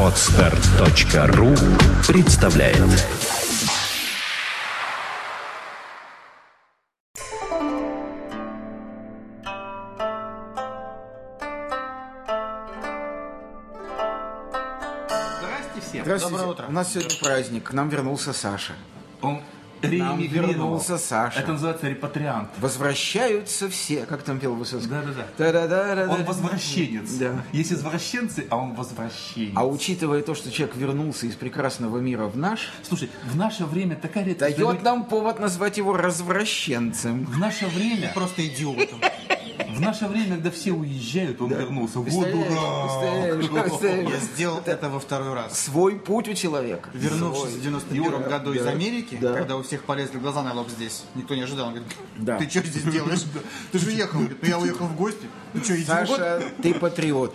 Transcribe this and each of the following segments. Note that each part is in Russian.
Отстар.ру представляет Здрасте всем. Здравствуйте. Доброе утро. У нас сегодня праздник. К нам вернулся Саша. Он Нам реэмигрировал. вернулся Саша. Это называется репатриант. Возвращаются все. Как там пел Высоцкий? Да-да-да. Он возвращенец. Да. Есть извращенцы, а он возвращенец. А учитывая то, что человек вернулся из прекрасного мира в наш, Слушай, в наше время такая редкость. дает нам повод назвать его развращенцем. В наше время, Просто идиотом. В наше время, когда все уезжают, он вернулся. Вот? Представляешь? Я сделал это во второй раз. Свой путь у человека. Вернувшись в 91 году из Америки, да. когда у всех полезли глаза на лоб здесь, никто не ожидал. Он говорит, ты что здесь делаешь? Ты же уехал. Он говорит, ну я уехал в гости. Ну что? Саша, ты патриот.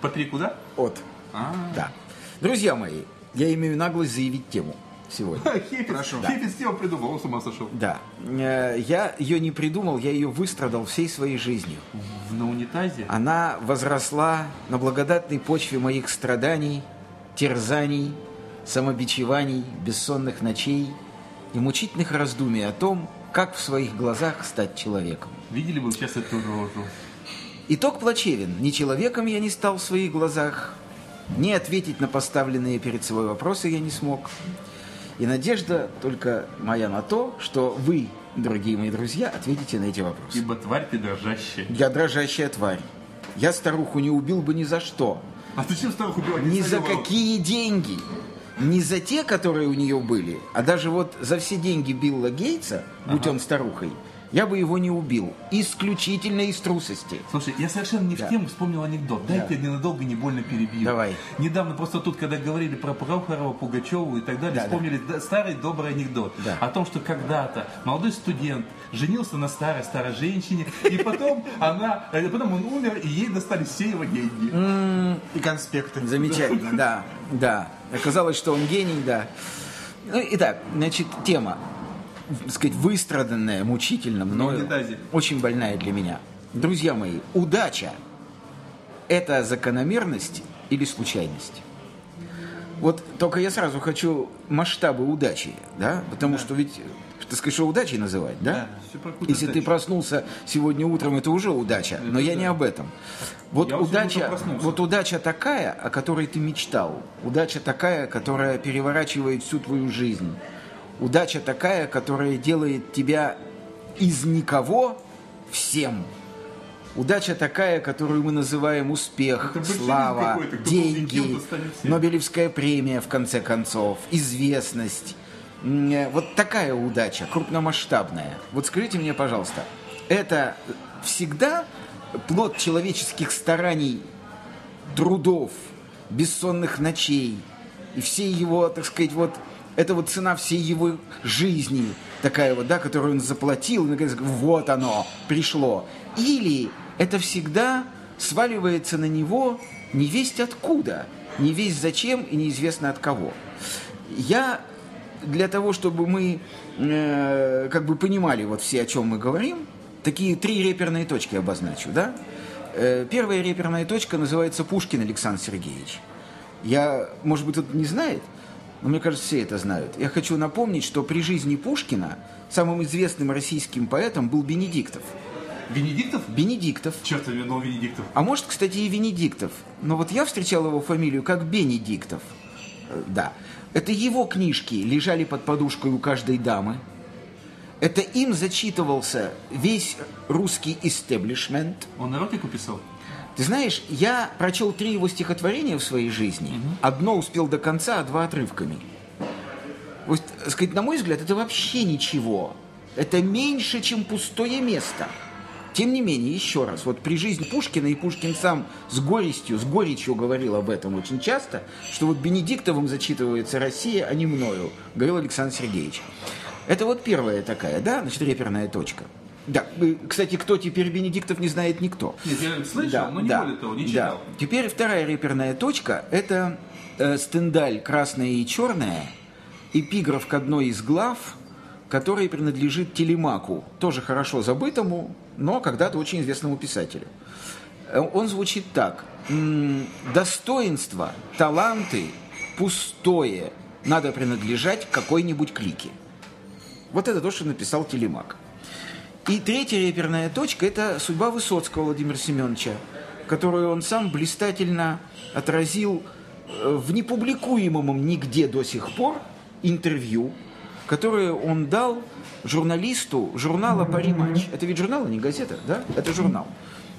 По три куда? От. Да. Друзья мои, я имею наглость заявить тему сегодня. Хиппис. Хиппис тему придумал, он с ума сошел. Да. Э, Я ее не придумал, я ее выстрадал всей своей жизнью. В- На унитазе? Она возросла на благодатной почве моих страданий, терзаний, самобичеваний, бессонных ночей и мучительных раздумий о том, как в своих глазах стать человеком. Видели вы сейчас эту рожу? Итог плачевен. Ни человеком я не стал в своих глазах, ни ответить на поставленные перед собой вопросы я не смог. И надежда только моя на то, что вы, дорогие мои друзья, ответите на эти вопросы. Ибо тварь ты дрожащая. Я дрожащая тварь. Я старуху не убил бы ни за что. А зачем старуху убивать? Ни за стрелял. какие деньги. Не за те, которые у нее были, а даже вот за все деньги Билла Гейтса, будь он старухой, я бы его не убил. Исключительно из трусости. Слушай, я совершенно не Да. в тему вспомнил анекдот. Дайте я ненадолго не больно перебью. Давай. Недавно просто тут, когда говорили про Прохорова, Пугачеву и так далее, Да, вспомнили да, старый добрый анекдот. Да. О том, что когда-то молодой студент женился на старой-старой женщине, и потом она, э, потом он умер, и ей достались все его деньги. И конспекты. Замечательно, да, да. Оказалось, что он гений, да. Ну, итак, значит, тема, так сказать, выстраданная мучительно мною, очень больная для меня. Друзья мои, удача – это закономерность или случайность? Вот только я сразу хочу масштабы удачи, да, потому что ведь, ты скажешь, что удачей называть, да? какую-то Если ты проснулся сегодня утром, это уже удача, но я не об этом. Вот Я удача, вот удача такая, о которой ты мечтал, удача такая, которая переворачивает всю твою жизнь, удача такая, которая делает тебя из никого всем. Удача такая, которую мы называем успех, Это слава, деньги. Нобелевская премия, в конце концов, известность. Э, Вот такая удача, крупномасштабная. Вот скажите мне, пожалуйста, это всегда плод человеческих стараний, трудов, бессонных ночей и всей его, так сказать, вот это вот цена всей его жизни, такая вот, да, которую он заплатил, и наконец, вот оно, пришло. Или это всегда сваливается на него не весть откуда, не весть зачем и неизвестно от кого. Я для того, чтобы мы э, как бы понимали вот все, о чем мы говорим, такие три реперные точки обозначу, да? Э, первая реперная точка называется Пушкин Александр Сергеевич. Я, может быть, кто-то не знает, но мне кажется, все это знают. Я хочу напомнить, что при жизни Пушкина самым известным российским поэтом был Бенедиктов. Венедиктов? Бенедиктов. Черт, я думал Венедиктов. А может, кстати, и Венедиктов. Но вот я встречал его фамилию как Бенедиктов. Э, Да. Это его книжки лежали под подушкой у каждой дамы. Это им зачитывался весь русский истеблишмент. Он эротику писал? Ты знаешь, я прочел три его стихотворения в своей жизни. Одно успел до конца, а два отрывками. Вот, сказать, на мой взгляд, это вообще ничего. Это меньше, чем пустое место. Тем не менее, еще раз, вот при жизни Пушкина, и Пушкин сам с горестью, с горечью говорил об этом очень часто, что вот Бенедиктовым зачитывается Россия, а не мною, говорил Александр Сергеевич. Это вот первая такая, да, значит, реперная точка. Да, э, кстати, кто теперь Бенедиктов не знает никто. Нет, я слышал, но не более того, не читал. Да. Теперь вторая реперная точка – это э, Стендаль «Красное и черное», эпиграф к одной из глав, который принадлежит Телемаку, тоже хорошо забытому, но когда-то очень известному писателю. Э, Он звучит так. Достоинство, таланты, пустое надо принадлежать какой-нибудь клике. Вот это то, что написал Телемак. И третья реперная точка – это судьба Высоцкого Владимира Семеновича, которую он сам блистательно отразил э, в непубликуемом нигде до сих пор интервью, которое он дал журналисту журнала «Пари-матч». Это ведь журнал, а не газета, да? Это журнал.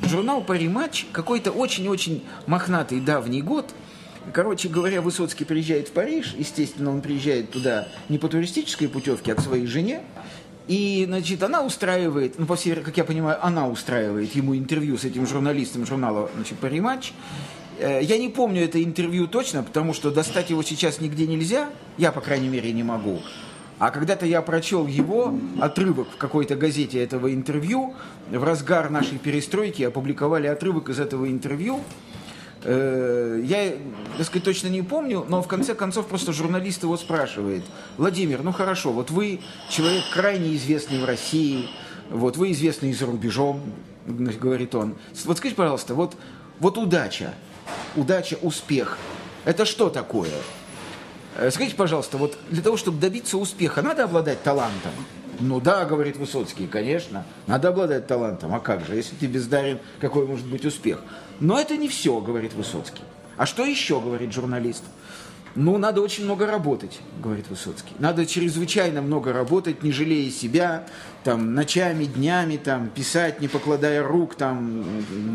Журнал «Пари-матч» какой-то очень-очень мохнатый давний год – Короче говоря, Высоцкий приезжает в Париж. Естественно, он приезжает туда не по туристической путевке, а к своей жене. И, значит, она устраивает, ну, по всей, как я понимаю, она устраивает ему интервью с этим журналистом журнала, значит, «Париматч». Э, Я не помню это интервью точно, потому что достать его сейчас нигде нельзя. Я, по крайней мере, не могу. А когда-то я прочел его, отрывок в какой-то газете этого интервью. В разгар нашей перестройки опубликовали отрывок из этого интервью. Э, Я, так сказать, точно не помню, но в конце концов просто журналист его спрашивает. Владимир, ну хорошо, вот вы человек крайне известный в России, вот вы известный за рубежом, говорит он. Вот скажите, пожалуйста, вот, вот удача, удача, успех, это что такое? Э, Скажите, пожалуйста, вот для того, чтобы добиться успеха, надо обладать талантом? Ну да, говорит Высоцкий, конечно, надо обладать талантом. А как же, если ты бездарен, какой может быть успех? Но это не все, говорит Высоцкий. А что еще, говорит журналист? Ну, надо очень много работать, говорит Высоцкий. Надо чрезвычайно много работать, не жалея себя, там, ночами, днями, там, писать, не покладая рук, там,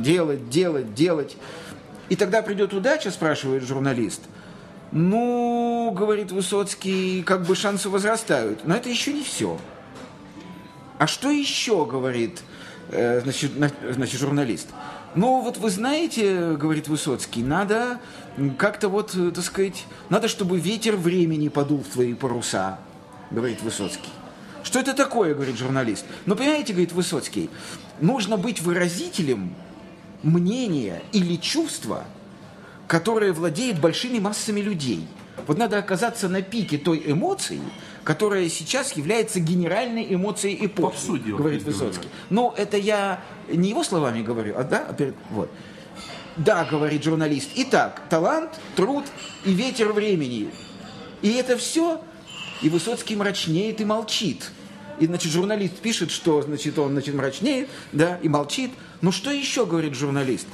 делать, делать, делать. И тогда придет удача, спрашивает журналист. Ну, говорит Высоцкий, как бы шансы возрастают. Но это еще не все. А что еще, говорит э, значит, на- значит, журналист? Ну, вот вы знаете, говорит Высоцкий, надо как-то вот, э, так сказать, надо, чтобы ветер времени подул в твои паруса, говорит Высоцкий. Что это такое, говорит журналист? Ну, понимаете, говорит Высоцкий, нужно быть выразителем мнения или чувства, которое владеет большими массами людей. Вот надо оказаться на пике той эмоции, которая сейчас является генеральной эмоцией эпохи, Попсу делать, говорит. Высоцкий. Ну, это я не его словами говорю, а да, а вот. Да, говорит журналист. Итак, талант, труд и ветер времени. И это все, и Высоцкий мрачнеет и молчит. И, значит, журналист пишет, что, значит, он, значит, мрачнеет, да, и молчит. Ну, что еще, говорит журналист?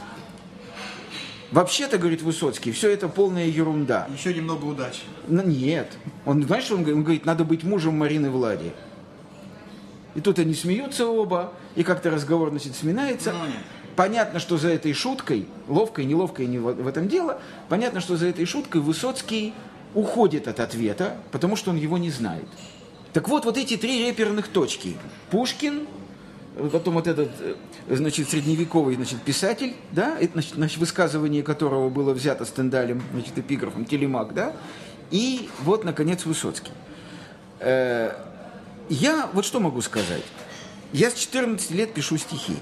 Вообще-то, говорит Высоцкий, все это полная ерунда. Еще немного удачи. Ну, нет. Он, знаешь, что он говорит? Он говорит, надо быть мужем Марины Влади. И тут они смеются оба, и как-то разговор, значит, сминается. Ну, нет. Понятно, что за этой шуткой, ловкой, неловкой не в в этом дело, понятно, что за этой шуткой Высоцкий уходит от ответа, потому что он его не знает. Так вот, вот эти три реперных точки. Пушкин, потом вот этот, э, значит, средневековый, значит, писатель, да, значит, высказывание которого было взято Стендалем, значит, эпиграфом, телемак, да, и вот, наконец, Высоцкий. Э, Я вот что могу сказать. Я с 14 лет пишу стихи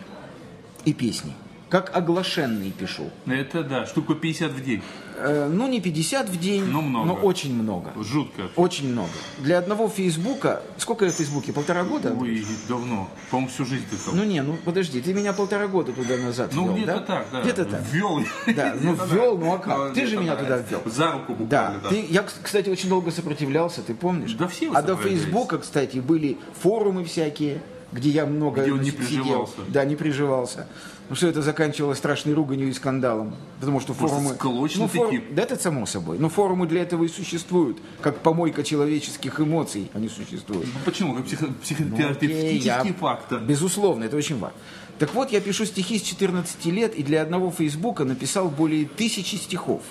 и песни. Как оглашенный пишу. Это да, штуку 50 в день. Э, Ну, не 50 в день, Ну, много. но очень много. Жутко. Очень много. Для одного Фейсбука... Сколько я в Фейсбуке? Полтора года? Ой, давно. По-моему, всю жизнь ты там. Ну не, ну подожди, ты меня полтора года туда назад Ну, ввел, где-то да? так, да. Где-то так. Ввел. Да, ну ввел, ну а как? Ты же меня да. туда ввел. За руку буквально, да. ты, я, кстати, очень долго сопротивлялся, ты помнишь? Да все А до. Фейсбука, кстати, были форумы всякие, где я много Где он не сидел. приживался. Да, не приживался. Ну что это заканчивалось страшной руганью и скандалом. Потому что Просто форумы... ну, фор-. Да это само собой. Но форумы для этого и существуют. Как помойка человеческих эмоций они существуют. Ну, Почему? Как психо- Ну, психотерапевтический я- фактор. Безусловно, это очень важно. Так вот, я пишу стихи с 14 лет и для одного Фейсбука написал более тысячи стихов.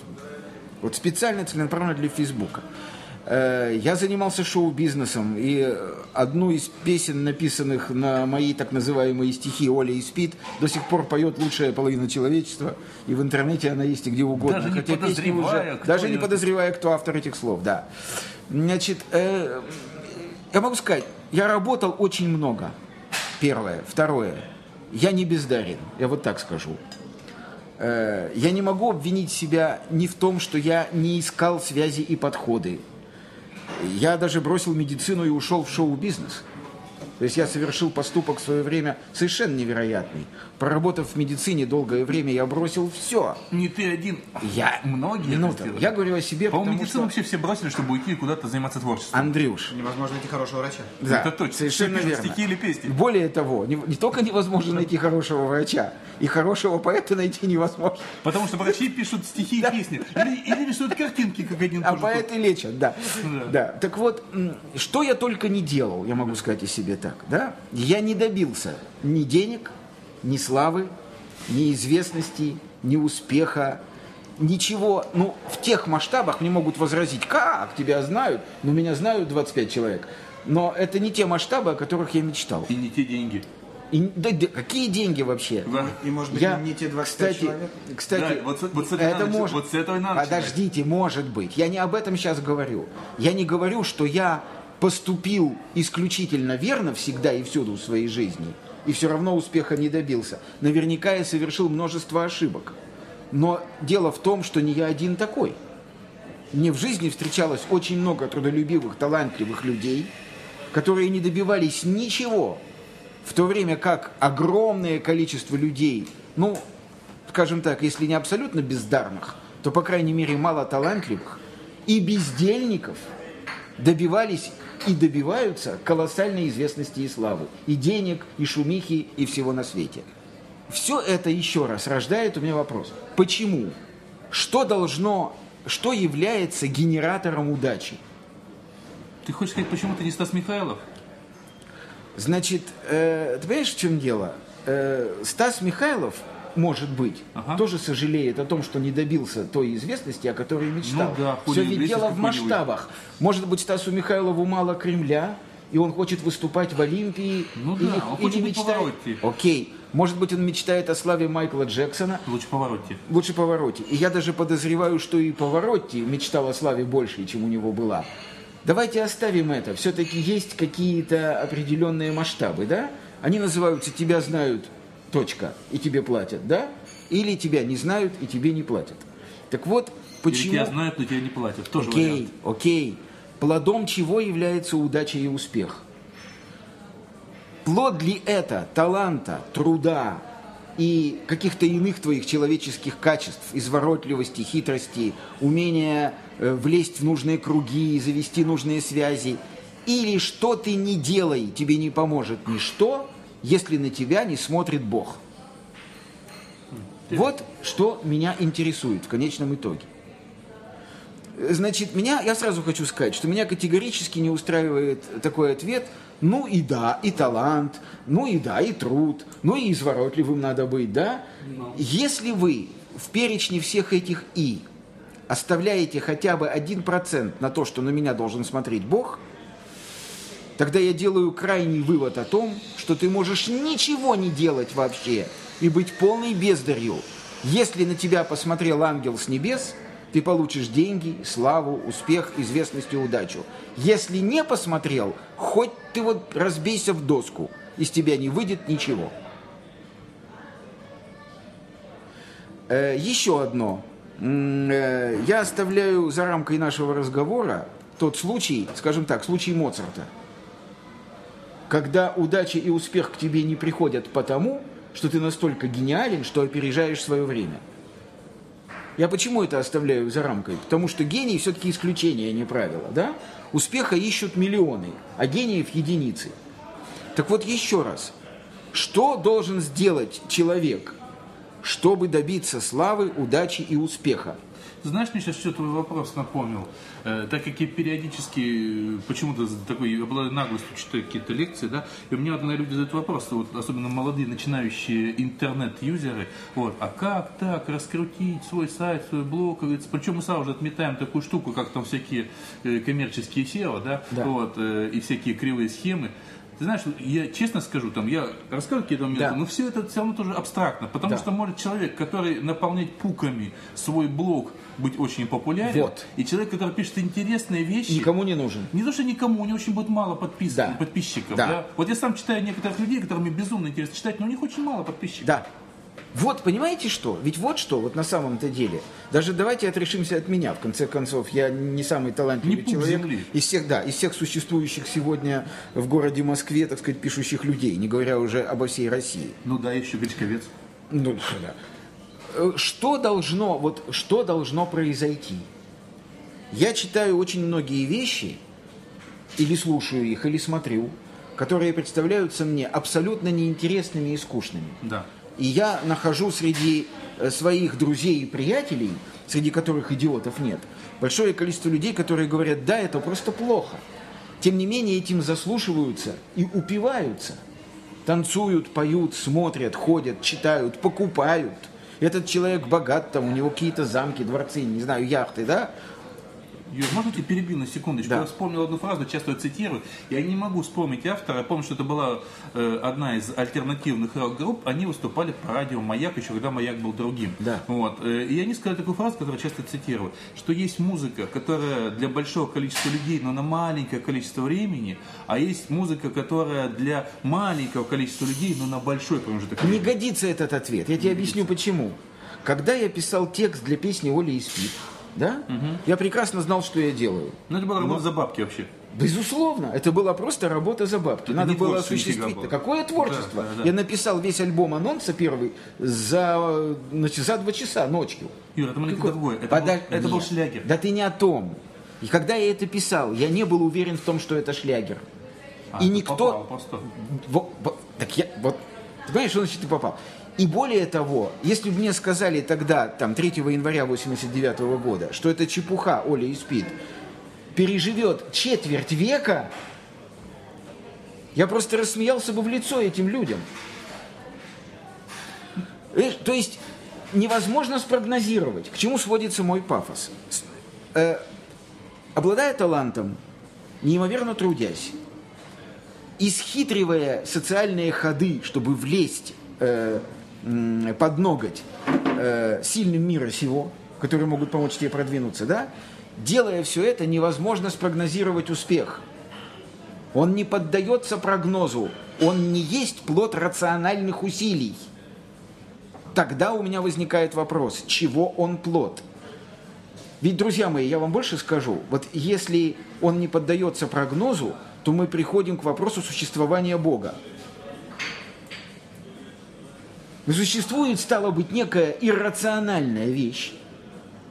Вот специально целенаправленно для Фейсбука. Э, Я занимался шоу-бизнесом, и одну из песен, написанных на мои так называемые стихи «Оля и спит», до сих пор поет лучшая половина человечества, и в интернете она есть и где угодно. Даже не Хотя подозревая, кто даже не подозревая, кто автор этих слов, да. Значит, э, я могу сказать, я работал очень много. Первое. Второе. Я не бездарен. Я вот так скажу. Э, Я не могу обвинить себя ни в том, что я не искал связи и подходы. Я даже бросил медицину и ушел в шоу-бизнес. То есть я совершил поступок в свое время совершенно невероятный. Проработав в медицине долгое время, я бросил все. Не ты один. Я... Многие сделали. Я говорю о себе, По-моему, потому медицину что... вообще все бросили, чтобы уйти куда-то заниматься творчеством. Андрюш, Невозможно найти хорошего врача. да, Это точно. совершенно Все верно. стихи или песни. Более того, не, не только невозможно найти хорошего врача, и хорошего поэта найти невозможно. Потому что врачи пишут стихи и песни. Или, рисуют картинки, как один А поэты лечат, да. Да. Так вот, что я только не делал, я могу сказать о себе так, да? Я не добился ни денег, ни славы, ни известности, ни успеха, ничего. Ну, в тех масштабах мне могут возразить, как тебя знают? Ну, меня знают 25 человек. Но это не те масштабы, о которых я мечтал. И не те деньги. И, да, да, какие деньги вообще? Да. И, может быть, Я, не те 25 кстати, человек. кстати, Да, вот с- вот с этого это надо может, вот с этого и надо начинать. подождите, может быть. Я не об этом сейчас говорю. Я не говорю, что я поступил исключительно верно всегда и всюду в своей жизни, и все равно успеха не добился. Наверняка я совершил множество ошибок. Но дело в том, что не я один такой. Мне в жизни встречалось очень много трудолюбивых, талантливых людей, которые не добивались ничего, в то время как огромное количество людей, ну, скажем так, если не абсолютно бездарных, то, по крайней мере, мало талантливых и бездельников добивались и добиваются колоссальной известности и славы, и денег, и шумихи, и всего на свете. Все это еще раз рождает у меня вопрос. Почему? Что должно, что является генератором удачи? Ты хочешь сказать, почему ты не Стас Михайлов? Значит, э, ты понимаешь, в чем дело? Э, Стас Михайлов, может быть, Ага. тоже сожалеет о том, что не добился той известности, о которой мечтал. Ну да, Все ведь дело в масштабах. Может быть, Стасу Михайлову мало Кремля, и он хочет выступать в Олимпии. Ну или, да, он или хочет мечтает... Окей. Может быть, он мечтает о славе Майкла Джексона, Лучше повороте. лучше Поворотти. И я даже подозреваю, что и Поворотти мечтал о славе больше, чем у него была. Давайте оставим это. Все-таки есть какие-то определенные масштабы, да? Они называются «тебя знают, точка, и тебе платят», да? Или «тебя не знают, и тебе не платят». Так вот, Или почему... тебя знают, но тебя не платят. Тоже Окей, вариант. окей. Плодом чего является удача и успех? Плод ли это таланта, труда и каких-то иных твоих человеческих качеств, изворотливости, хитрости, умения э, влезть в нужные круги, завести нужные связи? Или что ты не делай, тебе не поможет ничто, если на тебя не смотрит Бог? Вот что меня интересует в конечном итоге. Значит, меня, я сразу хочу сказать, что меня категорически не устраивает такой ответ. Ну и да, и талант, ну и да, и труд, ну и изворотливым надо быть, да? Если вы в перечне всех этих «и» оставляете хотя бы один процент на то, что на меня должен смотреть Бог, тогда я делаю крайний вывод о том, что ты можешь ничего не делать вообще и быть полной бездарью. Если на тебя посмотрел ангел с небес, ты получишь деньги, славу, успех, известность и удачу. Если не посмотрел, хоть ты вот разбейся в доску, из тебя не выйдет ничего. Э, еще одно. Э, Я оставляю за рамкой нашего разговора тот случай, скажем так, случай Моцарта когда удача и успех к тебе не приходят потому, что ты настолько гениален, что опережаешь свое время. Я почему это оставляю за рамкой? Потому что гений все-таки исключение, а не правило, да? Успеха ищут миллионы, а гениев единицы. Так вот еще раз, что должен сделать человек, чтобы добиться славы, удачи и успеха? Знаешь, мне сейчас что твой вопрос напомнил. Э, так как я периодически э, почему-то такой обладаю наглостью читаю какие-то лекции, да, и у меня вот люди задают вопрос, вот, особенно молодые начинающие интернет-юзеры, вот, а как так раскрутить свой сайт, свой блог, причем мы сразу уже отметаем такую штуку, как там всякие э, коммерческие SEO, да, Да. вот, э, и всякие кривые схемы. Ты знаешь, я честно скажу, там, я рассказываю какие-то моменты, Да. но все это все равно тоже абстрактно, потому Да. что может человек, который наполняет пуками свой блог, быть очень популярен, Вот. и человек, который пишет интересные вещи, Никому не нужен. не то, что никому, у него очень будет мало подпис... Да. подписчиков. Да. Да. Вот я сам читаю некоторых людей, которым мне безумно интересно читать, но у них очень мало подписчиков. Да. Вот, понимаете что? Ведь вот что, вот на самом-то деле. Даже давайте отрешимся от меня, в конце концов. Я не самый талантливый Не человек. земли. Из всех, да, из всех существующих сегодня в городе Москве, так сказать, пишущих людей, не говоря уже обо всей России. Ну да, еще Гречковец. Ну, да. Э, Что должно, вот, что должно произойти? Я читаю очень многие вещи, или слушаю их, или смотрю, которые представляются мне абсолютно неинтересными и скучными. Да. И я нахожу среди э, своих друзей и приятелей, среди которых идиотов нет, большое количество людей, которые говорят, да, это просто плохо. Тем не менее, этим заслушиваются и упиваются. Танцуют, поют, смотрят, ходят, читают, покупают. Этот человек богат, там у него какие-то замки, дворцы, не знаю, яхты, да? Юр, можно тебя перебью на секундочку? Да. Я вспомнил одну фразу, часто ее цитирую. Я не могу вспомнить автора. Я помню, что это была э, одна из альтернативных рок-групп. Они выступали по радио «Маяк», еще когда «Маяк» был другим. Да. Вот. э, И они сказали такую фразу, которую я часто цитирую, что есть музыка, которая для большого количества людей, но на маленькое количество времени, а есть музыка, которая для маленького количества людей, но на большой промежуток Не времени. годится этот ответ. Я тебе объясню почему. Когда я писал текст для песни Оли и Спит, да, я прекрасно знал, что я делаю. Ну, это была работа за бабки вообще. Безусловно, это была просто работа за бабки. Это Надо было осуществить. была. Какое творчество? Да, да, да. Я написал весь альбом анонса первый за, значит, за два часа ночью. Юра, это маленько другое. Это, Подо- был, это был шлягер. Да ты не о том. И когда я это писал, я не был уверен в том, что это шлягер. А, и никто... попал просто. Во- во- так я, вот, ты понимаешь, что значит ты попал? И более того, если бы мне сказали тогда, там, 3 января 89 года, что это чепуха, Оля и спит, переживет четверть века, я просто рассмеялся бы в лицо этим людям. То есть невозможно спрогнозировать, к чему сводится мой пафос. Э, обладая талантом, неимоверно трудясь, исхитривая социальные ходы, чтобы влезть э, под ноготь э, сильным мира сего, которые могут помочь тебе продвинуться, да? Делая все это, невозможно спрогнозировать успех. Он не поддается прогнозу, он не есть плод рациональных усилий. Тогда у меня возникает вопрос, чего он плод? Ведь, друзья мои, я вам больше скажу, вот если он не поддается прогнозу, то мы приходим к вопросу существования Бога. Существует, стало быть, некая иррациональная вещь,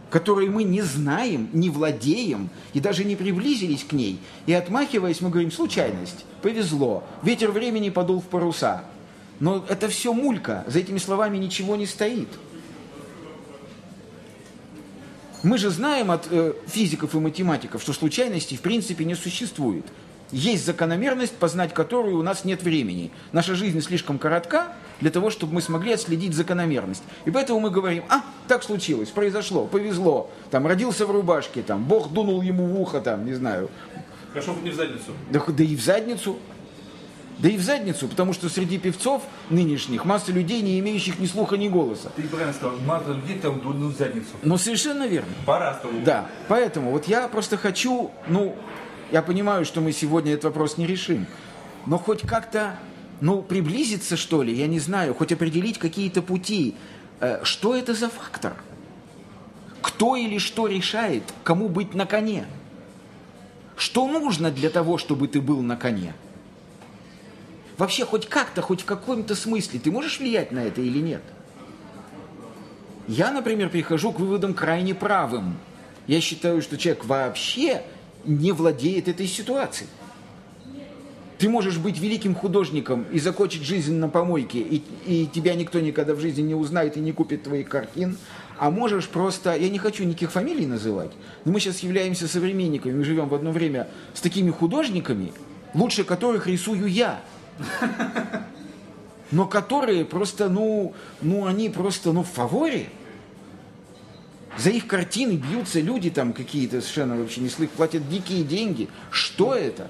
которой мы не знаем, не владеем и даже не приблизились к ней. И отмахиваясь, мы говорим, случайность, повезло, ветер времени подул в паруса. Но это все мулька, за этими словами ничего не стоит. Мы же знаем от э, физиков и математиков, что случайностей в принципе не существует. Есть закономерность, познать которую у нас нет времени. Наша жизнь слишком коротка для того, чтобы мы смогли отследить закономерность. И поэтому мы говорим, а, так случилось, произошло, повезло, там, родился в рубашке, там, Бог дунул ему в ухо, там, не знаю, Хорошо, хоть не в задницу. да, да и в задницу. Да и в задницу, потому что среди певцов нынешних масса людей, не имеющих ни слуха, ни голоса. Ты правильно сказал, мало людей там ну, в задницу. Но совершенно верно. По-разному. Да, поэтому вот я просто хочу, ну, я понимаю, что мы сегодня этот вопрос не решим, но хоть как-то, ну, приблизиться, что ли, я не знаю, хоть определить какие-то пути. Э, Что это за фактор? Кто или что решает, кому быть на коне? Что нужно для того, чтобы ты был на коне? Вообще, хоть как-то, хоть в каком-то смысле, ты можешь влиять на это или нет? Я, например, прихожу к выводам крайне правым. Я считаю, что человек вообще не владеет этой ситуацией. Ты можешь быть великим художником и закончить жизнь на помойке, и, и тебя никто никогда в жизни не узнает и не купит твоих картин. А можешь просто, я не хочу никаких фамилий называть, но мы сейчас являемся современниками, мы живем в одно время с такими художниками, лучше которых рисую я. Но которые просто, ну, ну они просто, ну, в фаворе. За их картины бьются люди там какие-то совершенно вообще не слых, платят дикие деньги. Что это?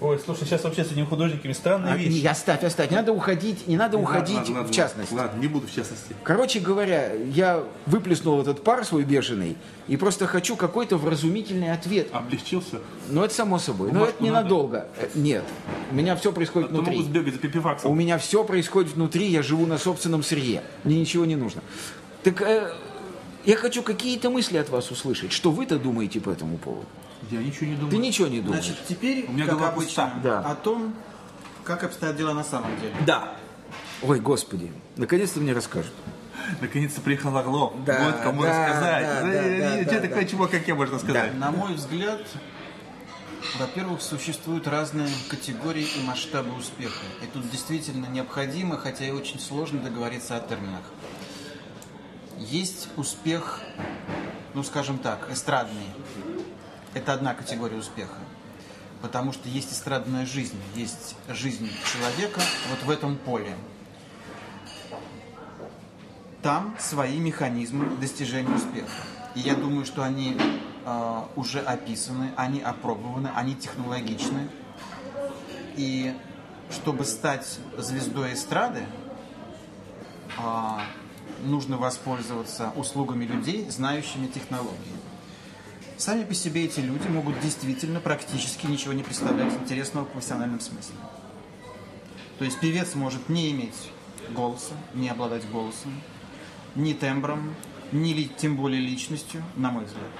Ой, слушай, сейчас вообще с этими художниками странные А, вещи. не, оставь, оставь. Не надо уходить, не надо Не уходить надо, ладно, в ладно, частности. Ладно, не буду в частности. Короче говоря, я выплеснул этот пар свой бешеный и просто хочу какой-то вразумительный ответ. Облегчился? Но это само собой. Но это надо? ненадолго. Э, Нет. У меня все происходит могут внутри. сбегать за У пипиваксом. меня все происходит внутри, я живу на собственном сырье. Мне ничего не нужно. Так э, я хочу какие-то мысли от вас услышать. Что вы-то думаете по этому поводу? Я ничего не думаю. Ты ничего не думаешь? Значит, теперь, У меня как голова обычно, пуста. Да. о том, как обстоят дела на самом деле. Да. Ой, господи, наконец-то мне расскажут. Наконец-то приехал Орлов. Да, вот кому да, рассказать. да, да, э, да, э, да, да. такой чувак, как я, можно сказать. На мой взгляд, во-первых, существуют разные категории и масштабы успеха. И тут действительно необходимо, хотя и очень сложно договориться о терминах. Есть успех, ну скажем так, эстрадный. Это одна категория успеха. Потому что есть эстрадная жизнь, есть жизнь человека вот в этом поле. Там свои механизмы достижения успеха. И я думаю, что они э, уже описаны, они опробованы, они технологичны. И чтобы стать звездой эстрады, а, нужно воспользоваться услугами людей, знающими технологии. Сами по себе эти люди могут действительно практически ничего не представлять интересного в профессиональном смысле. То есть певец может не иметь голоса, не обладать голосом, ни тембром, ни тем более личностью, на мой взгляд.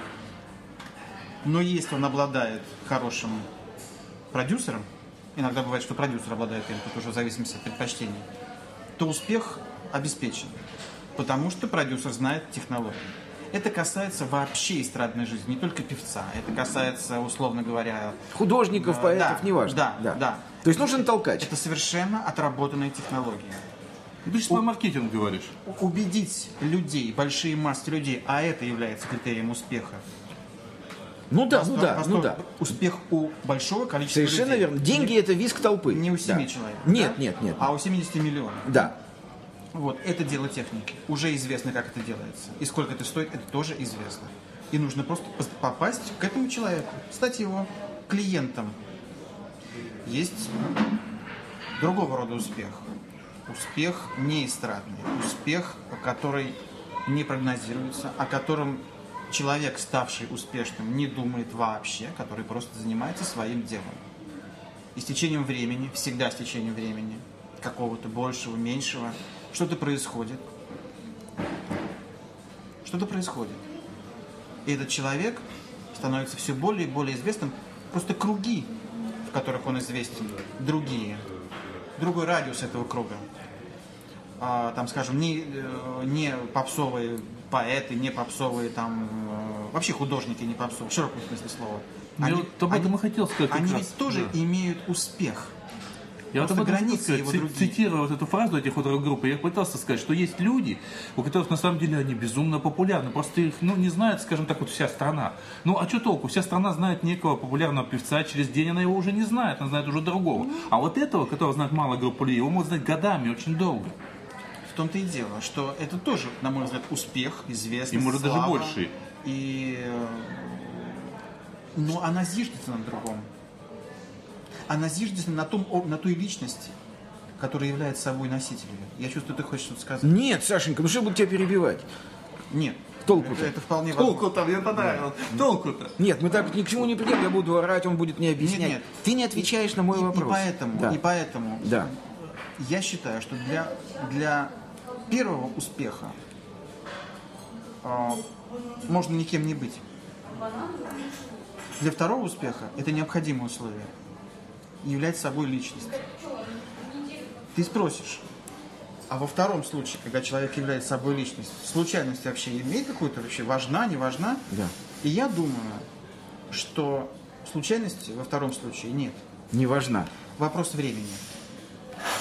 Но если он обладает хорошим продюсером, иногда бывает, что продюсер обладает им, тут уже в зависимости от предпочтений, то успех обеспечен, потому что продюсер знает технологии. Это касается вообще эстрадной жизни, не только певца. Это касается, условно говоря, Художников, Э, поэтов, да, неважно. да, да. То есть нужен толкач. это совершенно отработанная технология. Ты же про маркетинг говоришь. Убедить людей, большие массы людей, а это является критерием успеха. Ну да, ну Восторг- да, ну да. Успех у большого количества Совершенно людей. верно. Деньги это виск толпы. Не у 7 Да. человек. Нет, да? нет, нет. А у 70 миллионов. Да. Вот, это дело техники. Уже известно, как это делается. И сколько это стоит, это тоже известно. И нужно просто попасть к этому человеку, стать его клиентом. Есть другого рода успех. Успех не эстрадный. Успех, который не прогнозируется, о котором человек, ставший успешным, не думает вообще, который просто занимается своим делом. И с течением времени, всегда с течением времени, какого-то большего, меньшего, что-то происходит. Что-то происходит. И этот человек становится все более и более известным. Просто круги, в которых он известен, другие. Другой радиус этого круга. А, там, скажем, не, э, не попсовые поэты, не попсовые там э, вообще художники не попсовые, в широком смысле слова. Я вот об этом и хотел сказать они раз, ведь тоже да. имеют успех. Я вот Просто границы его другие. цитируя вот эту фразу этих вот рок-групп, я пытался сказать, что есть люди, у которых на самом деле они безумно популярны, просто их ну, не знает, скажем так, вот вся страна. Ну а что толку? Вся страна знает некого популярного певца, а через день она его уже не знает, она знает уже другого. А вот этого, которого знает мало группа людей, его могут знать годами, очень долго. В том-то и дело, что это тоже, на мой взгляд, успех, известность, И, может, даже слава. больше. И... э, Но она зиждется на другом. Она зиждется на, том, на той личности, которая является собой носителем. Я чувствую, ты хочешь что-то сказать. Нет, Сашенька, ну что я буду тебя перебивать? Нет. Толку-то? Это, это вполне. Толку-то, мне понравилось. Толку-то. Нет, мы так ни к чему не придем, я буду орать, он будет мне объяснять. нет. Ты не отвечаешь на мой И- вопрос. И поэтому, Да. и поэтому Да. я считаю, что для, для первого успеха а, можно никем не быть. Для второго успеха это необходимое условие. Являть собой личность. Ты спросишь, а во втором случае, когда человек является собой личность, случайность вообще имеет какую-то вообще, важна, не важна? Да. И я думаю, что случайности во втором случае нет Не важна. вопрос времени.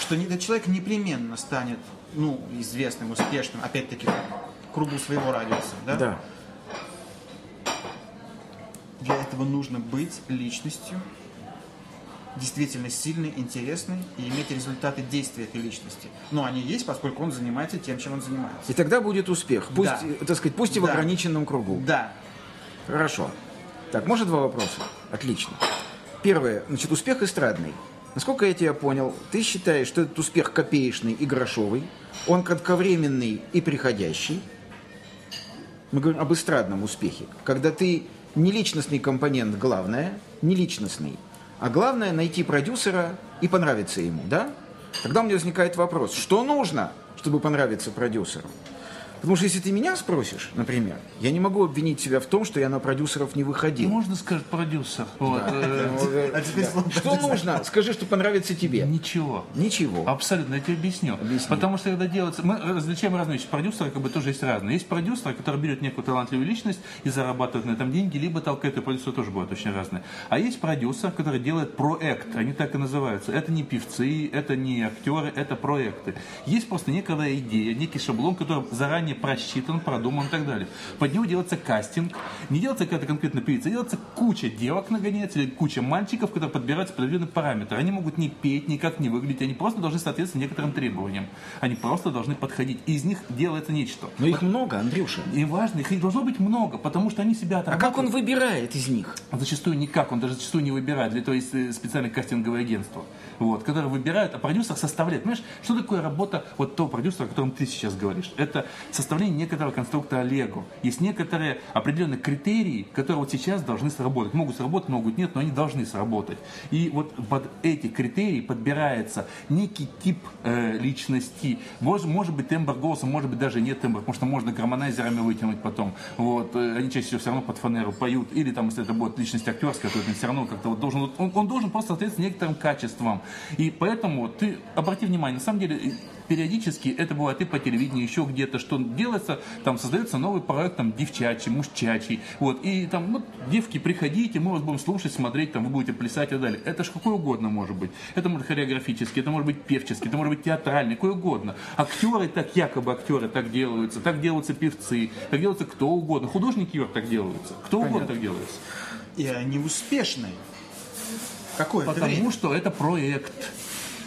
Что этот человек непременно станет ну, известным, успешным, опять-таки, в кругу своего радиуса. Да? Да. Для этого нужно быть личностью, действительно сильный, интересный и иметь результаты действия этой личности. Но они есть, поскольку он занимается тем, чем он занимается. И тогда будет успех. Пусть, Да. э, так сказать, пусть и в Да. ограниченном кругу. Да, Хорошо. Так, может два вопроса? Отлично. Первое, значит, успех эстрадный. Насколько я тебя понял, ты считаешь, что этот успех копеечный и грошовый, он кратковременный и приходящий. Мы говорим об эстрадном успехе, когда ты не личностный компонент главное, не личностный, а главное найти продюсера и понравиться ему, да? Тогда у меня возникает вопрос, что нужно, чтобы понравиться продюсеру? Потому что если ты меня спросишь, например, я не могу обвинить себя в том, что я на продюсеров не выходил. Можно сказать продюсер. Э, а Что нужно? Скажи, что понравится тебе. Ничего. Ничего. Абсолютно, я тебе объясню. Потому что когда делается... Мы различаем разные вещи. Продюсеры как бы тоже есть разные. Есть продюсеры, которые берут некую талантливую личность и зарабатывают на этом деньги, либо толкают, и продюсеры тоже бывают очень разные. А есть продюсер, который делает проект, они так и называются. Это не певцы, это не актеры, это проекты. Есть просто некая идея, некий шаблон, который заранее просчитан, продуман и так далее. Под него делается кастинг. Не делается какая-то конкретная певица, делается куча девок нагоняется или куча мальчиков, которые подбираются под определенные параметры. Они могут не петь, никак не выглядеть, они просто должны соответствовать некоторым требованиям. Они просто должны подходить. И из них делается нечто. Но их много, Андрюша. И важно, их должно быть много, потому что они себя А как он выбирает из них? Зачастую никак, он даже зачастую не выбирает. Для этого есть э, специальное кастинговое агентство, вот, которое выбирает, а продюсер составляет. Понимаешь, что такое работа вот того продюсера, о котором ты сейчас говоришь? Это составление некоторого конструктора Лего. Есть некоторые определенные критерии, которые вот сейчас должны сработать. Могут сработать, могут нет, но они должны сработать. И вот под эти критерии подбирается некий тип э, личности. Может, может быть тембр голоса, может быть даже нет тембра, потому что можно гармонайзерами вытянуть потом. Вот, э, они чаще всего все равно под фанеру поют. Или там, если это будет личность актерская, то это все равно как-то вот должен, он, он должен просто соответствовать некоторым качествам. И поэтому ты обрати внимание, на самом деле периодически это бывает и по телевидению, еще где-то, что делается, там создается новый проект, там, девчачий, мужчачий, вот, и там, вот, девки, приходите, мы вас будем слушать, смотреть, там, вы будете плясать и так далее. Это же какой угодно может быть. Это может хореографический, это может быть певческий, это может быть театральный, какой угодно. Актеры так, якобы актеры так делаются, так делаются певцы, так делаются кто угодно. Художники, так делаются. Кто угодно так делается. и они успешные. Какое-то Потому время. что это проект.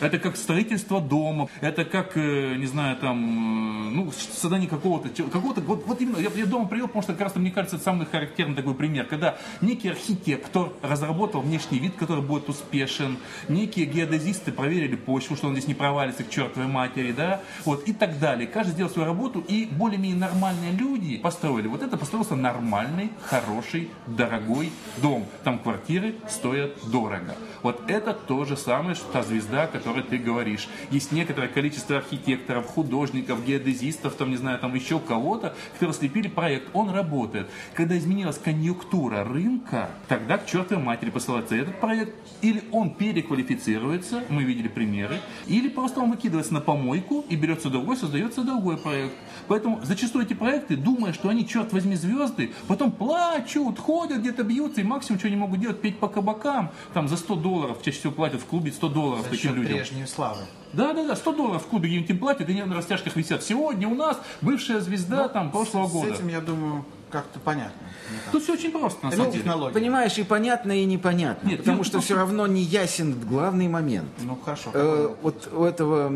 Это как строительство дома, это как, э, не знаю, там, э, ну, создание какого-то, какого-то, вот, вот именно, я, я дома привел, потому что как раз, мне кажется, это самый характерный такой пример, когда некий архитектор разработал внешний вид, который будет успешен, некие геодезисты проверили почву, что он здесь не провалится к чертовой матери, да, вот, и так далее. Каждый сделал свою работу, и более-менее нормальные люди построили. Вот это построился нормальный, хороший, дорогой дом. Там квартиры стоят дорого. Вот это то же самое, что та звезда, о которой ты говоришь. Есть некоторое количество архитекторов, художников, геодезистов, там, не знаю, там еще кого-то, которые слепили проект. Он работает. Когда изменилась конъюнктура рынка, тогда к чертовой матери посылается этот проект. Или он переквалифицируется, мы видели примеры, или просто он выкидывается на помойку и берется другой, создается другой проект. Поэтому зачастую эти проекты, думая, что они, черт возьми, звезды, потом плачут, ходят, где-то бьются, и максимум, что они могут делать, петь по кабакам, там за 100 долларов, чаще всего платят в клубе 100 долларов За таким людям. Прежней славы. Да, да, да, 100 долларов в клубе где-нибудь им платят, и они на растяжках висят. Сегодня у нас бывшая звезда там прошлого С года. этим, я думаю, как-то понятно. Тут все очень просто, на самом деле. технология. Понимаешь, и понятно, и непонятно. Нет, потому я что просто- все равно не ясен главный момент. Ну, хорошо. Э, вот у этого,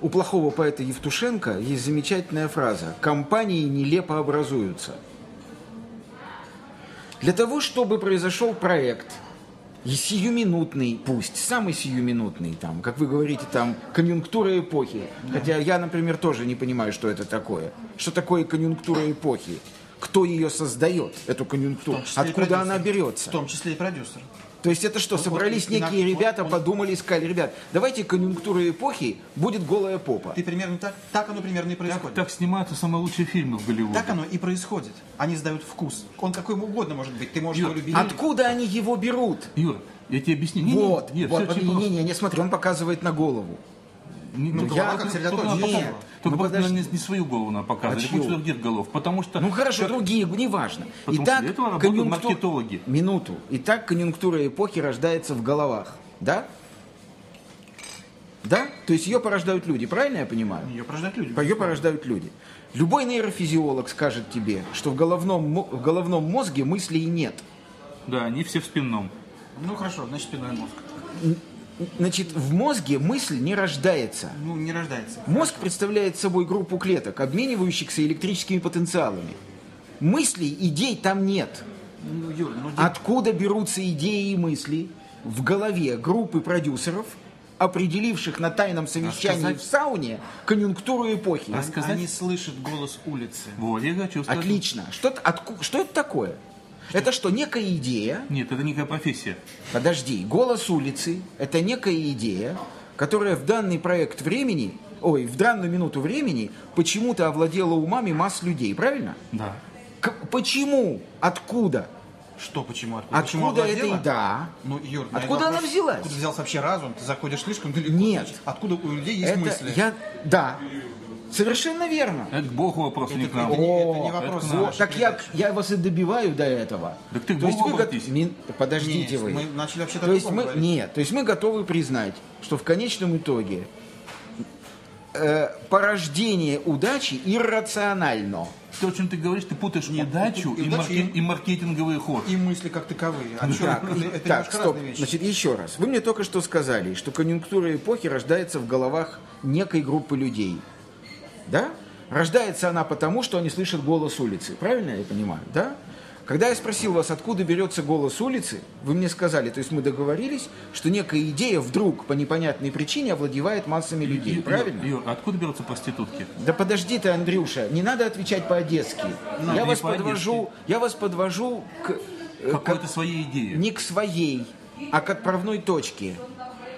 у плохого поэта Евтушенко есть замечательная фраза «Компании нелепо образуются». Для того, чтобы произошел проект, и сиюминутный пусть, самый сиюминутный, там, как вы говорите, там, конъюнктура эпохи. Хотя я, например, тоже не понимаю, что это такое. Что такое конъюнктура эпохи? Кто ее создает, эту конъюнктуру? Откуда она берется? В том числе и продюсер. То есть это что, Вот, собрались вот, некие на- ребята, вот он- подумали, сказали, ребят, давайте конъюнктура эпохи будет голая попа. Ты примерно так, так оно примерно и Так, происходит. так снимаются самые лучшие фильмы в Голливуде. Так оно и происходит. Они сдают вкус. Он какой угодно может быть. Ты можешь Юр, его любить. Откуда они его берут? Юр, я тебе объясню. Не, не, вот, нет, вот, не, не, не, не, смотри, он показывает на голову. Не- Ну, ну, голова я- как средоточие. тут ну, подожди. не, не свою голову надо показывать, А чью? других голов. Потому что... Ну хорошо, как- другие, неважно. Потому что для этого работают маркетологи. Минуту. Итак, конъюнктура эпохи рождается в головах. Да? Да? То есть ее порождают люди, правильно я понимаю? Ее порождают люди. Ее порождают люди. Любой нейрофизиолог скажет тебе, что в головном, в головном мозге мыслей нет. Да, они все в спинном. Ну хорошо, значит спиной мозг. Значит, в мозге мысль не рождается. Ну, не рождается. Мозг представляет собой группу клеток, обменивающихся электрическими потенциалами. Мыслей, идей там нет. Ну, Юр, ну, Откуда берутся идеи и мысли в голове группы продюсеров, определивших на тайном совещании Рассказать? в сауне конъюнктуру эпохи? они, сказать? они слышат голос улицы. Вот, я хочу сказать. Отлично. Что, отку- что это такое? Это что, некая идея? Нет, это некая профессия. Подожди, голос улицы – это некая идея, которая в данный проект времени, ой, в данную минуту времени почему-то овладела умами масс людей, правильно? Да. К- почему? Откуда? Что, почему? Откуда, почему Откуда это и да? Ну, Юр, Откуда она вопрос, взялась? Откуда взялся вообще разум? Ты заходишь слишком далеко. Нет. Значит, Откуда у людей есть это мысли? я, да, совершенно верно. Это к Богу вопрос, не к нам. это не- это не вопрос это Вот, так я, я вас и добиваю до этого. Так ты к то есть Богу вы го-. Мин- Подождите Нет, вы. мы начали вообще то есть мы говорить. нет, то есть мы готовы признать, что в конечном итоге э, порождение удачи иррационально. То, о чем ты говоришь, ты путаешь удачу и и, марке- и- и маркетинговый ход. И мысли как таковые. А чё, Так, это, и- это так, стоп. вещи. Значит, еще раз. Вы мне только что сказали, что конъюнктура эпохи рождается в головах некой группы людей. Да? Рождается она потому, что они слышат голос улицы. Правильно я понимаю? Да? Когда я спросил вас, откуда берется голос улицы, вы мне сказали, то есть мы договорились, что некая идея вдруг по непонятной причине овладевает массами людей. Ю- Правильно? Юр, откуда берутся проститутки? Да подожди ты, Андрюша, не надо отвечать по-одесски. я, не вас по-одесски. подвожу, я вас подвожу к, э, к Какой-то своей идеи. не к своей, а к отправной точке.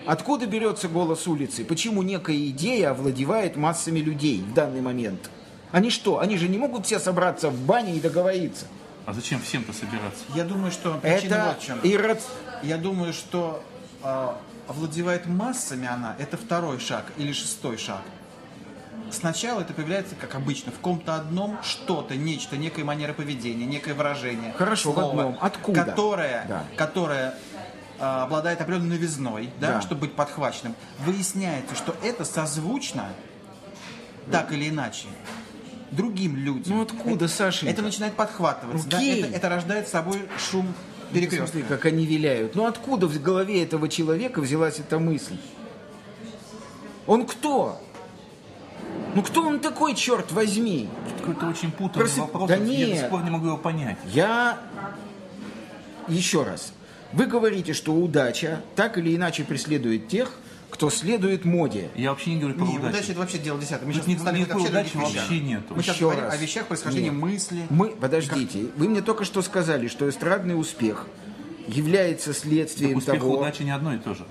Откуда берется голос улицы? Почему некая идея овладевает массами людей в данный момент? Они что? Они же не могут все собраться в бане и договориться. А зачем всем-то собираться? Я думаю, что причина Это вот в чем. иррац- Я думаю, что э, овладевает массами она, это второй шаг или шестой шаг. Сначала это появляется, как обычно, в ком-то одном что-то, нечто, некая манера поведения, некое выражение. Хорошо, в слово, одном. Откуда? Которое, Да. которое обладает определенной новизной, да, Да. чтобы быть подхваченным. Выясняется, что это созвучно, так или иначе, другим людям. Ну откуда, Сашенька? это начинает подхватываться. да, это, это рождает собой шум перекрестка. Смотри, как они виляют. Ну откуда в голове этого человека взялась эта мысль? Он кто? Ну кто он такой, черт возьми? Какой-то очень путанный Просып- вопрос. Да я до нет. сих пор не могу его понять. Я... Еще раз. Вы говорите, что удача так или иначе преследует тех, кто следует моде. Я вообще не говорю про Не, удачу. удача это вообще дело десятое. Мы Тут сейчас ни- стали никакой удачи вообще нету. Мы сейчас Еще говорим раз. о вещах происхождения Нет. мысли. Мы, подождите, вы мне только что сказали, что эстрадный успех является следствием Успех и того... удача не одно и то же.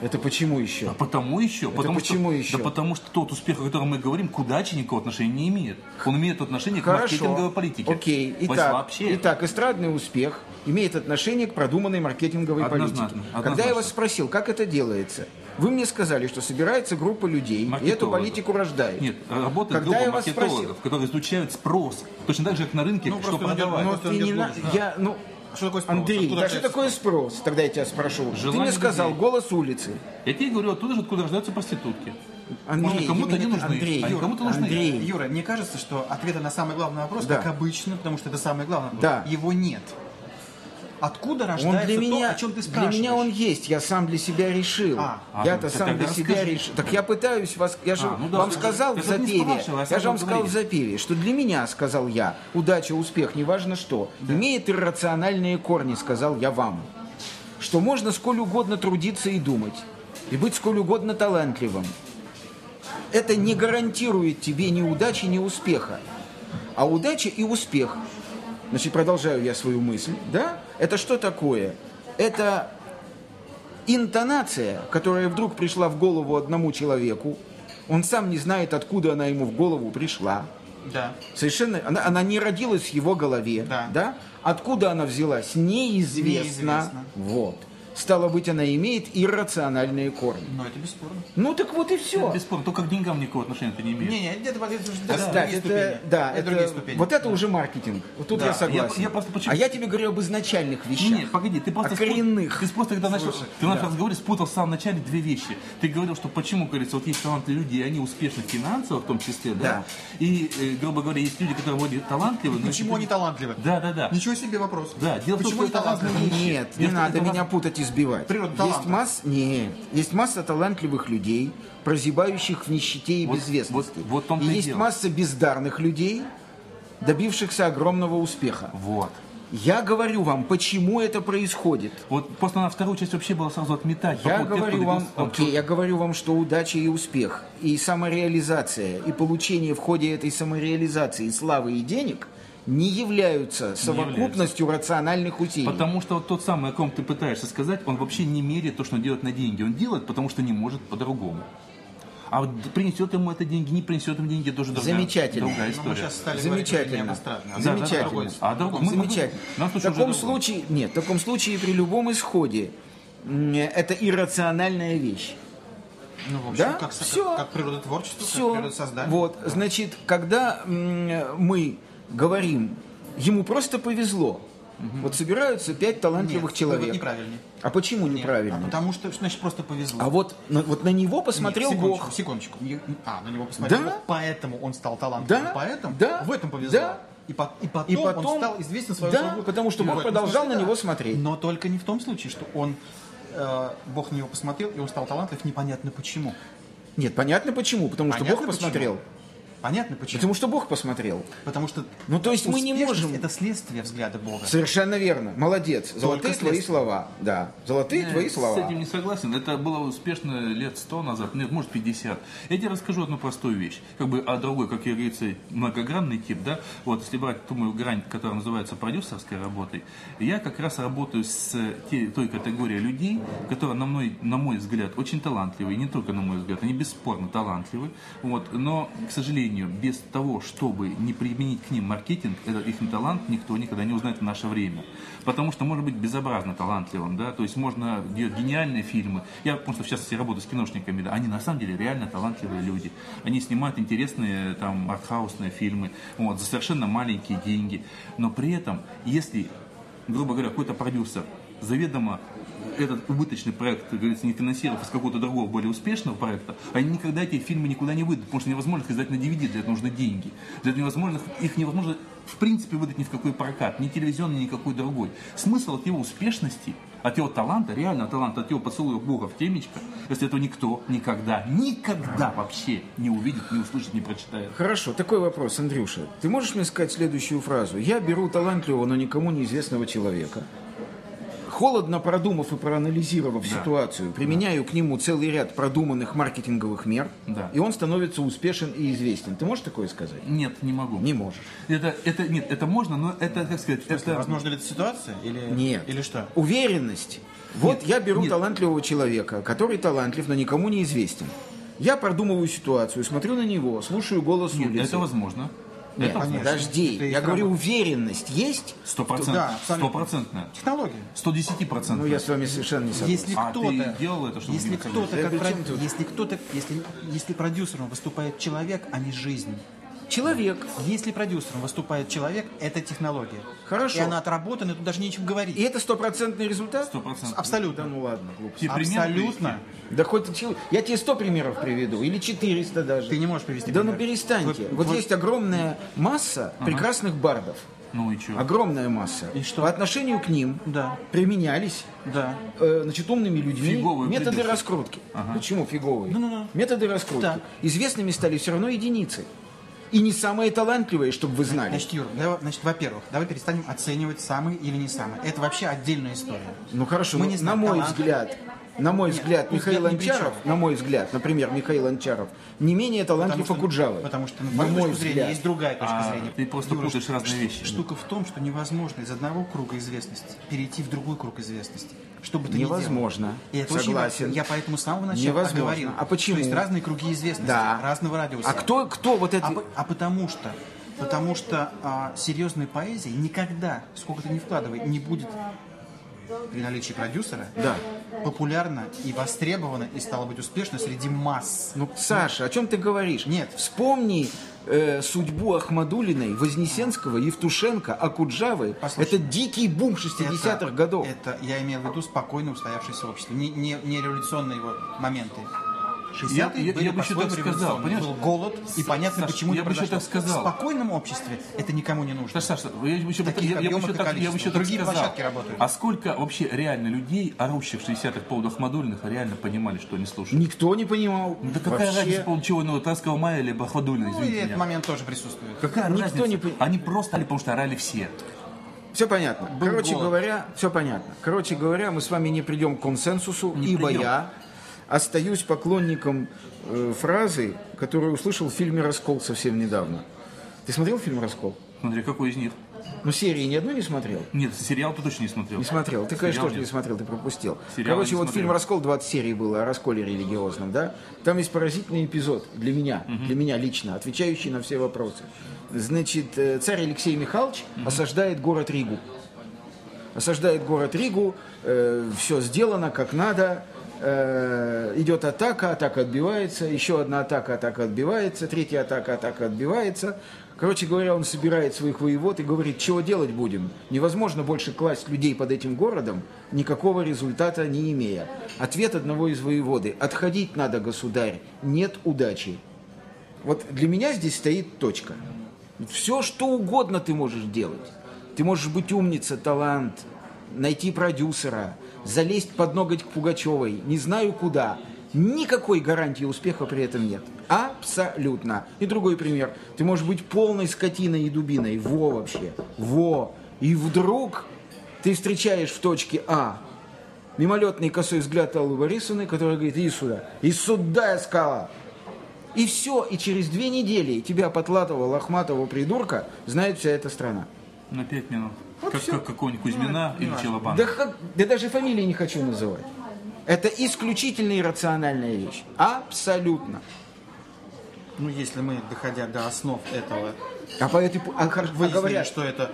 Это почему еще? А потому еще. потому почему что, еще? Да потому что тот успех, о котором мы говорим, к удаче никакого отношения не имеет. Он имеет отношение к маркетинговой политике. Окей. Итак, вообще. итак, эстрадный успех имеет отношение к продуманной маркетинговой Однозначно, политике. однозначно. Когда я вас спросил, как это делается, вы мне сказали, что собирается группа людей, и эту политику рождает. Нет, работает Когда я группа вас маркетологов, спросил- которые изучают спрос. Точно так же, как на рынке, Ну, что продавать. ну, Но Просто ты идет не на... Я, ну, Что такое спрос? Андрей, Откуда да что такое спрос? Тогда я тебя спрошу. Ты Желание мне сказал, людей. голос улицы. Я тебе говорю, оттуда же, откуда рождаются проститутки. Андрей, Может, кому-то не нужны, Андрей, а Юра, кому-то нужны. Андрей, Юра, мне кажется, что ответа на самый главный вопрос, Да. как обычно, потому что это самый главный вопрос, Да. его нет. Откуда он рождается для то, меня, о чем ты для спрашиваешь? меня он есть, я сам для себя решил. А, а, Я-то ну, сам для себя расскажи. решил. Так я пытаюсь вас, я же А, ну да, вам я сказал в запеве, я же вам сказал в запеве, что для меня, сказал я, удача, успех, неважно что, имеет иррациональные корни, сказал я вам. Что можно сколь угодно трудиться и думать, и быть сколь угодно талантливым. Это не гарантирует тебе ни удачи, ни успеха. А удача и успех, значит, продолжаю я свою мысль, да, это что такое? Это интонация, которая вдруг пришла в голову одному человеку, он сам не знает, откуда она ему в голову пришла. Да. Совершенно, она, она не родилась в его голове, Да. Откуда она взялась, неизвестно. Неизвестно. Вот. Стало быть, она имеет иррациональные корни. Но это бесспорно. Ну так вот и все. Бесспорно, только к деньгам никакого отношения это не имеет. Не, не, это, это, это, это другие это, ступени. да, это, это, другие ступени. вот это уже маркетинг. Вот тут Да, я согласен. я- я просто почему- А я тебе говорю об изначальных вещах. Нет, погоди, ты просто о спут- коренных. Ты просто когда начал, ты в нашем разговоре спутал в самом начале две вещи. Ты говорил, что почему, говорится, вот есть талантливые люди, и они успешны финансово в том числе, да? Да. И, э, грубо говоря, есть люди, которые вроде талантливые, но... Почему они талантливы? Да, да, да. Да. Ничего себе вопрос. Да, дело в том, Почему что они это талантливы? Нет, не надо это меня путать, это избивать. Природа есть масса, не, есть масса талантливых людей, прозябающих в нищете и Вот- безвестности. вот- вот и есть дело. масса бездарных людей, добившихся огромного успеха. Вот. Я говорю вам, почему это происходит. Вот просто на вторую часть вообще было сразу отметать. Я тех, говорю кто вам, там окей, я говорю вам, что удача и успех, и самореализация, и получение в ходе этой самореализации славы и денег не являются совокупностью рациональных усилий. Потому что вот тот самый, о ком ты пытаешься сказать, он вообще не меряет то, что он делает на деньги. Он делает, потому что не может по-другому. А вот принесет ему это деньги, не принесет ему деньги, тоже другая, Замечательно. другая Ну, история. мы сейчас стали говорить не Замечательно. Да, Замечательно. да, другой- а другой- мы- мы- Замечательно. нас В таком случае, нет, в таком случае при любом исходе это иррациональная вещь. Ну, в общем, Да? как, Всё. как, как как Все. природа создания. Вот, значит, когда м, мы говорим, ему просто повезло. Вот собираются пять талантливых Нет, человек. неправильный. А почему Нет, неправильно? А потому что, значит, просто повезло. А вот, на, вот на него посмотрел Нет, секундочку, Бог. Секундочку. А, на него посмотрел Да? Бог, поэтому он стал талантливым. Да? Поэтому Да? в этом повезло. Да? И, по- и потом, И потом- он стал известен своим Да, заслугам. потому что И Бог продолжал смысле на да. него смотреть. Но только не в том случае, что он э, Бог на него посмотрел, и он стал талантлив, непонятно почему. Нет, понятно почему. Потому что Понятно Бог посмотрел. Понятно почему. Потому что Бог посмотрел. Потому что Ну, то есть мы не можем- Это следствие взгляда Бога. Совершенно верно. Молодец. Золотые твои следствие. слова. Да. Золотые Я твои С слова. этим не согласен. Это было успешно лет 100 назад, нет, может 50. Я тебе расскажу одну простую вещь. Как бы, а другой, как говорится, многогранный тип, да, вот если брать ту мою грань, которая называется продюсерской работой, я как раз работаю с те- той категорией людей, которые, на мой, на мой взгляд, очень талантливые, и не только на мой взгляд, они бесспорно талантливы, вот, но, к сожалению, без того, чтобы не применить к ним маркетинг, этот их талант никто никогда не узнает в наше время. Потому что можно быть безобразно талантливым, да, то есть можно делать гениальные фильмы. Я, потому что в частности работаю с киношниками, да, они на самом деле реально талантливые люди. Они снимают интересные там артхаусные фильмы, вот, за совершенно маленькие деньги. Но при этом, если, грубо говоря, какой-то продюсер заведомо этот убыточный проект, как говорится, не финансировав из какого-то другого, более успешного проекта, они никогда эти фильмы никуда не выйдут, потому что невозможно их издать на DVD, для этого нужны деньги. Для этого невозможно, их невозможно в принципе выдать ни в какой прокат, ни телевизионный, ни какой другой. Смысл от его успешности, от его таланта, реального таланта, от его поцелуя Бога в темечко, если этого никто никогда, никогда вообще не увидит, не услышит, не прочитает. Хорошо, такой вопрос, Андрюша. Ты можешь мне сказать следующую фразу? Я беру талантливого, но никому неизвестного человека. Холодно продумав и проанализировав ситуацию, применяю к нему целый ряд продуманных маркетинговых мер, Да. и он становится успешен и известен. Ты можешь такое сказать? Нет, не могу. Не можешь. Это, это, нет, это можно, но это, как сказать, это... Возможно ли это ситуация? Или, Нет. Или что? Уверенность. Вот я беру нет. талантливого человека, который талантлив, но никому не известен. Я продумываю ситуацию, смотрю на него, слушаю голос Нет, улицы. это возможно. Нет, конечно. подожди. Это Я говорю, работа. уверенность есть? Да. Стопроцентная. Технология. 110 процентов. Ну, я с вами совершенно не согласен. Если А кто-то, ты делал это, чтобы если кто-то, как Да тут? если кто-то, если, если продюсером выступает человек, а не жизнь. Человек. Если продюсером выступает человек, это технология. Хорошо. И она отработана, тут даже нечем говорить. И это стопроцентный результат? Сто процентов. Абсолютно. Да ну ладно, глупость. Абсолютно. Да хоть Я тебе сто примеров приведу, или 400 даже. Ты не можешь привести Да ну пример. перестаньте. Твой- вот твой- есть огромная масса прекрасных бардов. Ну и что? Огромная масса. И что? По отношению к ним Да. применялись Да. э, значит, умными людьми Фиговые методы придурки. раскрутки. Почему фиговые? Ну-ну-ну. Методы раскрутки. Так. Известными стали все равно единицы. И не самые талантливые, чтобы вы знали. Значит, Юр, давай- значит, во-первых, давай перестанем оценивать самые или не самые. Это вообще отдельная история. Ну хорошо, Мы ну, не на знаем мой таланта. взгляд, на мой Нет, взгляд, мой Михаил Анчаров, на мой взгляд, например, Михаил Анчаров, не менее талантлив Потому что- Акуджавы. Потому что, на на мою мой точку зрения, взгляд. есть другая точка А, зрения. ты просто путаешь разные ш- вещи. Штука в том, что невозможно из одного круга известности перейти в другой круг известности. Что бы ты ни делал. Невозможно. И это очень Согласен. важно. Я поэтому с самого начала Невозможно. говорил. А почему? То есть разные круги известности, Да. разного радиуса. А кто, кто вот это... А, а потому что, потому что а, серьезной поэзии никогда, сколько ты не вкладывай, не будет при наличии продюсера Да. популярна и востребована и стала быть успешна среди масс. Ну, Саша, о чем ты говоришь? Нет. Вспомни э, судьбу Ахмадулиной, Вознесенского, Евтушенко, Акуджавы. Послушай. это дикий бум 60-х Это- годов. Это я имел в виду спокойно устоявшееся общество, не, не, не революционные его моменты. 60-е Я- я- были я бы еще так сказал, понимаешь? Был голод, и понятно, Саш, почему я бы еще так сказал. В спокойном обществе это никому не нужно. Саша, Саша, я бы еще, Таких я, я бы еще так, я бы еще так Другие сказал. площадки работают. А сколько вообще реально людей, орущих в 60-х по поводу Ахмадулиных, реально понимали, что они слушают? Никто не понимал. Ну, да какая Вообще. разница, по чего, ну, Таского мая или Ахмадулина, Ну, и извините этот меня. момент тоже присутствует. Какая Никто разница? не пон- Они просто орали, потому что орали все. Все понятно. Короче голод. говоря, все понятно. Короче говоря, мы с вами не придем к консенсусу, Не ибо придем. я остаюсь поклонником э, фразы, которую услышал в фильме «Раскол» совсем недавно. Ты смотрел фильм «Раскол»? Смотри, какой из них? Ну, серии ни одной не смотрел? Нет, сериал ты точно не смотрел. Не смотрел. Ты, конечно, Сериал тоже не смотрел, ты пропустил. Сериал Короче, вот смотрел. фильм «Раскол» 20 серий было о расколе религиозном, да? Там есть поразительный эпизод для меня, для меня лично, отвечающий на все вопросы. Значит, э, царь Алексей Михайлович осаждает город Ригу. Осаждает город Ригу, все сделано как надо, э, идет атака, атака отбивается, еще одна атака, атака отбивается, третья атака, атака отбивается. Короче говоря, он собирает своих воевод и говорит, чего делать будем? Невозможно больше класть людей под этим городом, никакого результата не имея. Ответ одного из воеводы, отходить надо, государь, нет удачи. Вот для меня здесь стоит точка. Все, что угодно ты можешь делать. Ты можешь быть умница, талант, найти продюсера, залезть под ноготь к Пугачевой, не знаю куда. Никакой гарантии успеха при этом нет. Абсолютно. И другой пример. Ты можешь быть полной скотиной и дубиной. Во вообще. Во. И вдруг ты встречаешь в точке А мимолетный косой взгляд Аллы Борисовны, которая говорит, иди сюда. И сюда я сказала. И все, и через две недели тебя потлатого, лохматого придурка знает вся эта страна. На пять минут. Вот как, как какого-нибудь Кузьмина или Челобана. Да, как- да даже фамилии не хочу называть. Это исключительно иррациональная вещь. Абсолютно. Ну, если мы, доходя до основ этого, А, по этой, а, а выяснили, говорят, что это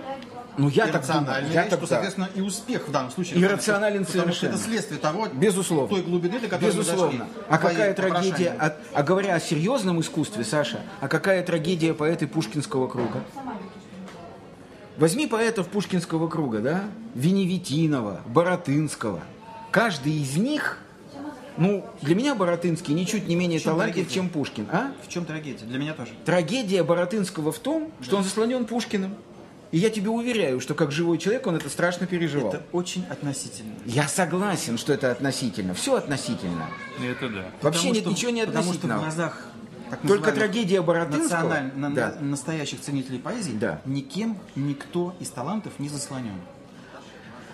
ну я так думаю, я вещь, так то, да. соответственно, и успех в данном случае. Иррационален Потому что это совершенно. следствие того, Безусловно. той глубины, до которой Безусловно. мы дошли. А какая трагедия, а, а говоря о серьезном искусстве, Саша, а какая трагедия поэты Пушкинского круга? Возьми поэтов Пушкинского круга, да? Веневитинова, Боротынского. Каждый из них, ну, для меня Боротынский ничуть не менее талантлив, трагедия? чем Пушкин. А? В чем трагедия? Для меня тоже. Трагедия Боротынского в том, что он заслонен Пушкиным. И я тебе уверяю, что как живой человек он это страшно переживал. Это очень относительно. Я согласен, что это относительно. Все относительно. Это да. Вообще Потому нет что- ничего не Потому что в относительного. глазах так Только трагедия Боротынского, националь- на- да. на- настоящих ценителей поэзии Да. никем, никто из талантов не заслонен.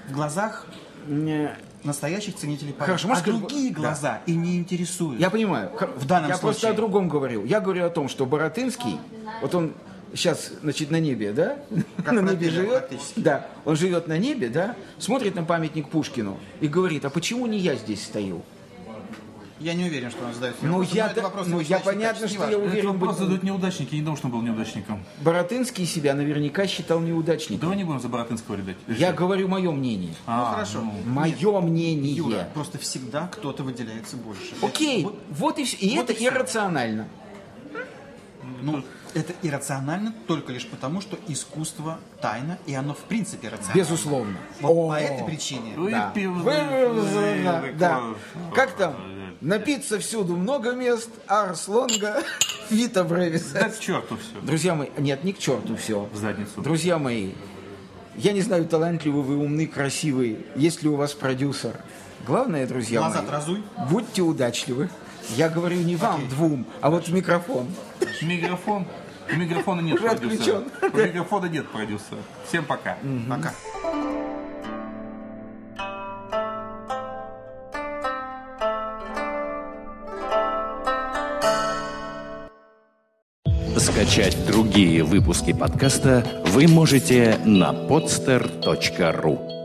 В глазах Не, настоящих ценителей поэзии. Хорошо, а сказать, другие да. глаза и не интересуют. Я понимаю. В данном я случае. просто о другом говорю. Я говорю о том, что Боротынский, вот он сейчас, значит, на небе, да? Как на небе живет. Да, он живет на небе, да? Смотрит на памятник Пушкину и говорит, а почему не я здесь стою? Я не уверен, что он задает себе Ну, я это вопрос ну, я понятно, что я уверен, вопрос быть- задают неудачники, я не думал, что он был неудачником. Боротынский себя наверняка считал неудачником. Давай не будем за Боротынского рядать. Я говорю мое мнение. А, хорошо. ну. Мое мнение. Юра, просто всегда кто-то выделяется больше. Окей, Вот, вот и все. И вот это и иррационально. ну, это иррационально только лишь потому, что искусство тайна, и оно в принципе рационально. Безусловно. Вот О. по этой причине. Да. Вы- Как там? Напиться всюду много мест, арс лонга, вита бревис. Да к черту все. Друзья мои, нет, не к черту все. В задницу. Друзья мои, я не знаю, талантливы вы, умны, красивый, есть ли у вас продюсер. Главное, друзья Глаза мои, разуй. будьте удачливы. Я говорю не вам двум, а вот в микрофон. Микрофон. У микрофона нет Уже продюсера. отключен. У микрофона нет продюсера. Всем пока. Пока. Скачать другие выпуски подкаста вы можете на podster.ru